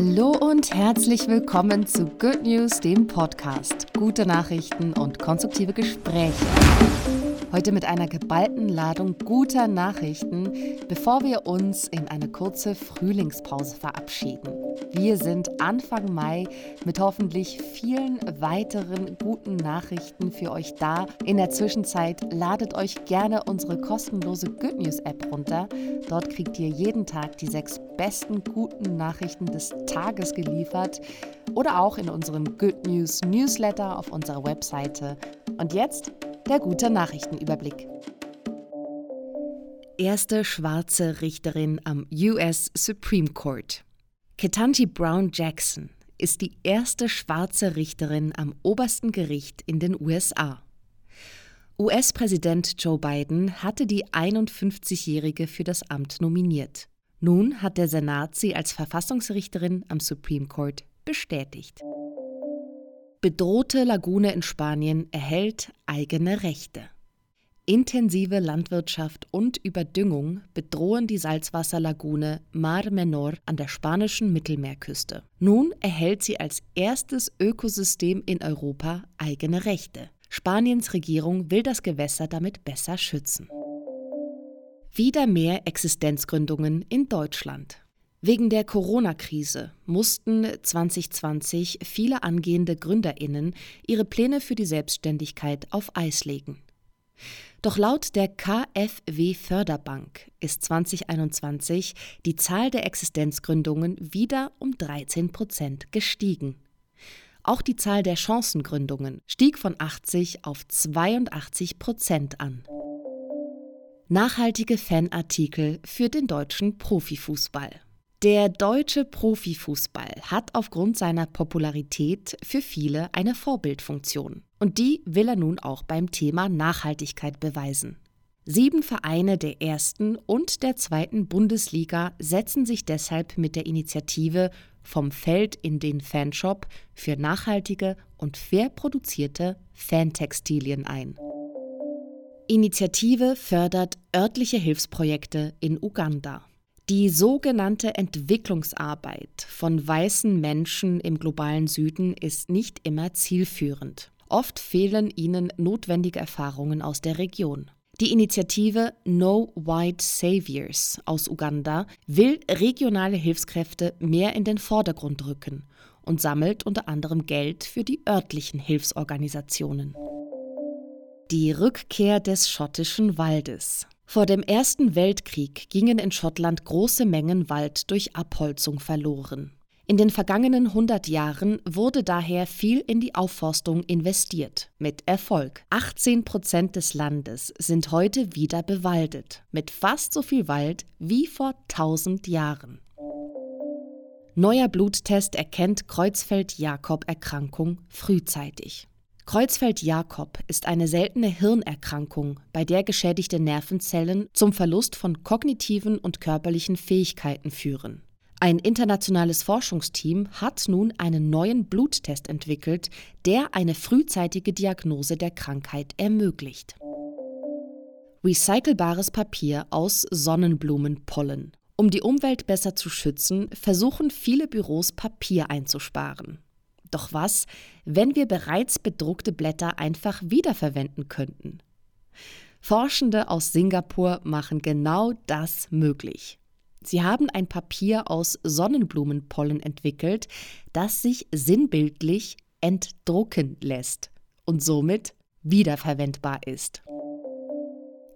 Hallo und herzlich willkommen zu Good News, dem Podcast. Gute Nachrichten und konstruktive Gespräche. Heute mit einer geballten Ladung guter Nachrichten, bevor wir uns in eine kurze Frühlingspause verabschieden. Wir sind Anfang Mai mit hoffentlich vielen weiteren guten Nachrichten für euch da. In der Zwischenzeit ladet euch gerne unsere kostenlose Good News App runter. Dort kriegt ihr jeden Tag die sechs besten guten Nachrichten des Tages geliefert oder auch in unserem Good News Newsletter auf unserer Webseite. Und jetzt der gute Nachrichtenüberblick. Erste schwarze Richterin am US Supreme Court. Ketanji Brown Jackson ist die erste schwarze Richterin am obersten Gericht in den USA. US-Präsident Joe Biden hatte die 51-Jährige für das Amt nominiert. Nun hat der Senat sie als Verfassungsrichterin am Supreme Court bestätigt. Bedrohte Lagune in Spanien erhält eigene Rechte. Intensive Landwirtschaft und Überdüngung bedrohen die Salzwasserlagune Mar Menor an der spanischen Mittelmeerküste. Nun erhält sie als erstes Ökosystem in Europa eigene Rechte. Spaniens Regierung will das Gewässer damit besser schützen. Wieder mehr Existenzgründungen in Deutschland. Wegen der Corona-Krise mussten 2020 viele angehende Gründerinnen ihre Pläne für die Selbstständigkeit auf Eis legen. Doch laut der KfW Förderbank ist 2021 die Zahl der Existenzgründungen wieder um 13 Prozent gestiegen. Auch die Zahl der Chancengründungen stieg von 80 auf 82 Prozent an. Nachhaltige Fanartikel für den deutschen Profifußball. Der deutsche Profifußball hat aufgrund seiner Popularität für viele eine Vorbildfunktion. Und die will er nun auch beim Thema Nachhaltigkeit beweisen. Sieben Vereine der ersten und der zweiten Bundesliga setzen sich deshalb mit der Initiative Vom Feld in den Fanshop für nachhaltige und fair produzierte Fantextilien ein. Initiative fördert örtliche Hilfsprojekte in Uganda. Die sogenannte Entwicklungsarbeit von weißen Menschen im globalen Süden ist nicht immer zielführend. Oft fehlen ihnen notwendige Erfahrungen aus der Region. Die Initiative No White Saviors aus Uganda will regionale Hilfskräfte mehr in den Vordergrund rücken und sammelt unter anderem Geld für die örtlichen Hilfsorganisationen. Die Rückkehr des schottischen Waldes. Vor dem Ersten Weltkrieg gingen in Schottland große Mengen Wald durch Abholzung verloren. In den vergangenen 100 Jahren wurde daher viel in die Aufforstung investiert. Mit Erfolg. 18 Prozent des Landes sind heute wieder bewaldet. Mit fast so viel Wald wie vor 1000 Jahren. Neuer Bluttest erkennt Kreuzfeld-Jakob-Erkrankung frühzeitig. Kreuzfeld-Jakob ist eine seltene Hirnerkrankung, bei der geschädigte Nervenzellen zum Verlust von kognitiven und körperlichen Fähigkeiten führen. Ein internationales Forschungsteam hat nun einen neuen Bluttest entwickelt, der eine frühzeitige Diagnose der Krankheit ermöglicht. Recycelbares Papier aus Sonnenblumenpollen. Um die Umwelt besser zu schützen, versuchen viele Büros Papier einzusparen. Doch was, wenn wir bereits bedruckte Blätter einfach wiederverwenden könnten? Forschende aus Singapur machen genau das möglich. Sie haben ein Papier aus Sonnenblumenpollen entwickelt, das sich sinnbildlich entdrucken lässt und somit wiederverwendbar ist.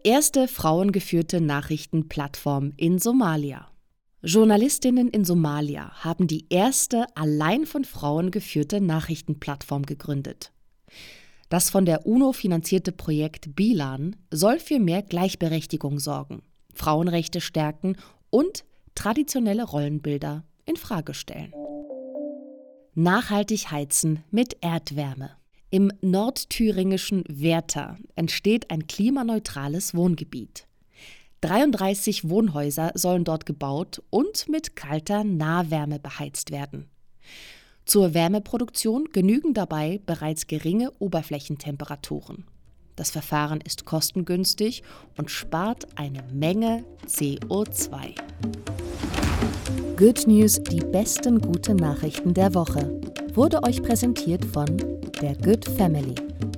Erste frauengeführte Nachrichtenplattform in Somalia. Journalistinnen in Somalia haben die erste allein von Frauen geführte Nachrichtenplattform gegründet. Das von der UNO finanzierte Projekt Bilan soll für mehr Gleichberechtigung sorgen, Frauenrechte stärken und traditionelle Rollenbilder in Frage stellen. Nachhaltig heizen mit Erdwärme. Im nordthüringischen Werther entsteht ein klimaneutrales Wohngebiet. 33 Wohnhäuser sollen dort gebaut und mit kalter Nahwärme beheizt werden. Zur Wärmeproduktion genügen dabei bereits geringe Oberflächentemperaturen. Das Verfahren ist kostengünstig und spart eine Menge CO2. Good News, die besten guten Nachrichten der Woche, wurde euch präsentiert von der Good Family.